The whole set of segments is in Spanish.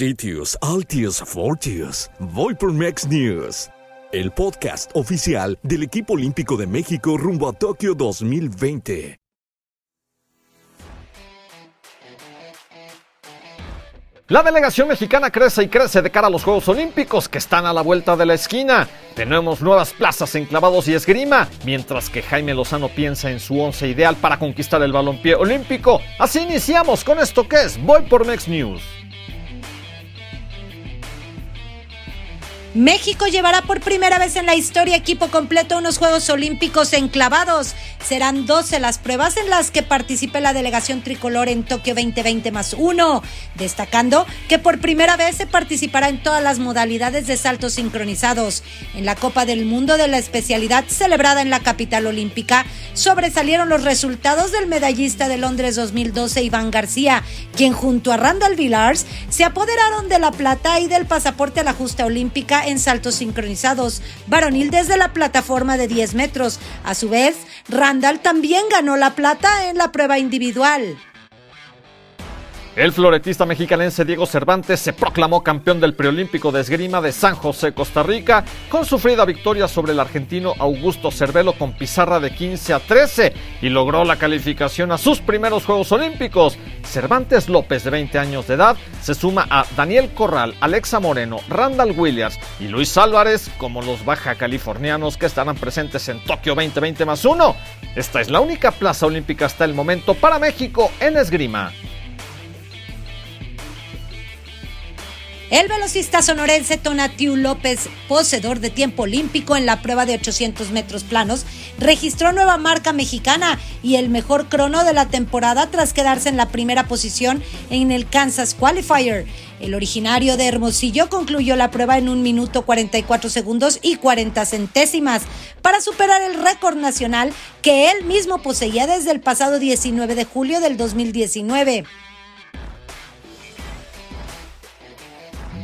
Sitios, Altius, Fortius. Voy por News. El podcast oficial del equipo olímpico de México rumbo a Tokio 2020. La delegación mexicana crece y crece de cara a los Juegos Olímpicos que están a la vuelta de la esquina. Tenemos nuevas plazas en clavados y esgrima, mientras que Jaime Lozano piensa en su once ideal para conquistar el balompié olímpico. Así iniciamos con esto que es Voy por Mex News. México llevará por primera vez en la historia equipo completo unos Juegos Olímpicos enclavados. Serán 12 las pruebas en las que participe la delegación tricolor en Tokio 2020 más uno, destacando que por primera vez se participará en todas las modalidades de saltos sincronizados. En la Copa del Mundo de la especialidad celebrada en la capital olímpica, sobresalieron los resultados del medallista de Londres 2012 Iván García, quien junto a Randall Villars se apoderaron de la plata y del pasaporte a la justa olímpica en saltos sincronizados, varonil desde la plataforma de 10 metros. A su vez, Randall también ganó la plata en la prueba individual. El floretista mexicanense Diego Cervantes se proclamó campeón del preolímpico de esgrima de San José, Costa Rica, con sufrida victoria sobre el argentino Augusto Cervelo con pizarra de 15 a 13 y logró la calificación a sus primeros Juegos Olímpicos. Cervantes López, de 20 años de edad, se suma a Daniel Corral, Alexa Moreno, Randall Williams y Luis Álvarez como los baja californianos que estarán presentes en Tokio 2020 más uno. Esta es la única plaza olímpica hasta el momento para México en esgrima. El velocista sonorense Tonatiu López, poseedor de tiempo olímpico en la prueba de 800 metros planos, registró nueva marca mexicana y el mejor crono de la temporada tras quedarse en la primera posición en el Kansas Qualifier. El originario de Hermosillo concluyó la prueba en un minuto 44 segundos y 40 centésimas para superar el récord nacional que él mismo poseía desde el pasado 19 de julio del 2019.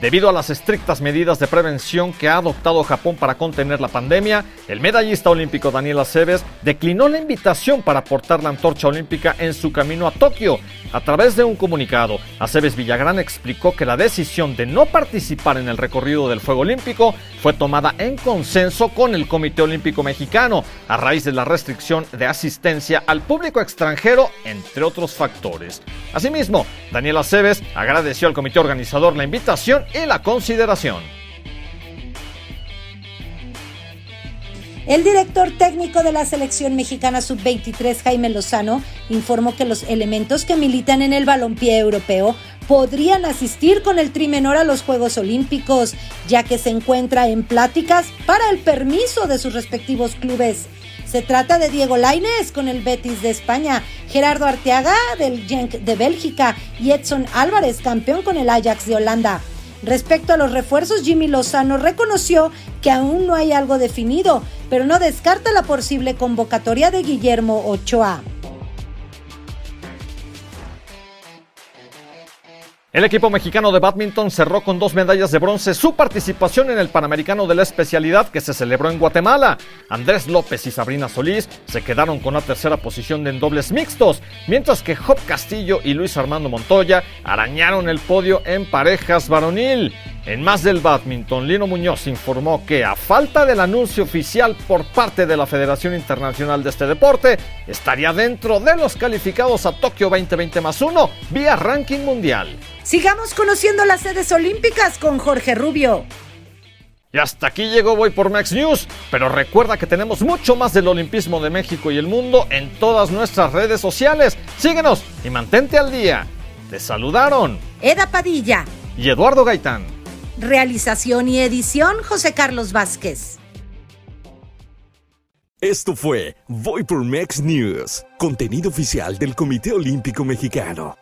Debido a las estrictas medidas de prevención que ha adoptado Japón para contener la pandemia, el medallista olímpico Daniel Aceves declinó la invitación para portar la antorcha olímpica en su camino a Tokio. A través de un comunicado, Aceves Villagrán explicó que la decisión de no participar en el recorrido del Fuego Olímpico fue tomada en consenso con el Comité Olímpico Mexicano, a raíz de la restricción de asistencia al público extranjero, entre otros factores. Asimismo, Daniel Aceves agradeció al comité organizador la invitación y la consideración. El director técnico de la selección mexicana sub-23, Jaime Lozano, informó que los elementos que militan en el balompié europeo podrían asistir con el trimenor a los Juegos Olímpicos, ya que se encuentra en pláticas para el permiso de sus respectivos clubes. Se trata de Diego Lainez con el Betis de España, Gerardo Arteaga del Genk de Bélgica y Edson Álvarez, campeón con el Ajax de Holanda. Respecto a los refuerzos, Jimmy Lozano reconoció que aún no hay algo definido, pero no descarta la posible convocatoria de Guillermo Ochoa. El equipo mexicano de badminton cerró con dos medallas de bronce su participación en el Panamericano de la especialidad que se celebró en Guatemala. Andrés López y Sabrina Solís se quedaron con la tercera posición en dobles mixtos, mientras que Job Castillo y Luis Armando Montoya arañaron el podio en parejas varonil. En más del badminton, Lino Muñoz informó que a falta del anuncio oficial por parte de la Federación Internacional de este deporte, estaría dentro de los calificados a Tokio 2020 más uno vía ranking mundial. Sigamos conociendo las sedes olímpicas con Jorge Rubio. Y hasta aquí llegó Voy por Max News, pero recuerda que tenemos mucho más del olimpismo de México y el mundo en todas nuestras redes sociales. Síguenos y mantente al día. Te saludaron Eda Padilla y Eduardo Gaitán. Realización y edición José Carlos Vázquez. Esto fue Voy por Mex News, contenido oficial del Comité Olímpico Mexicano.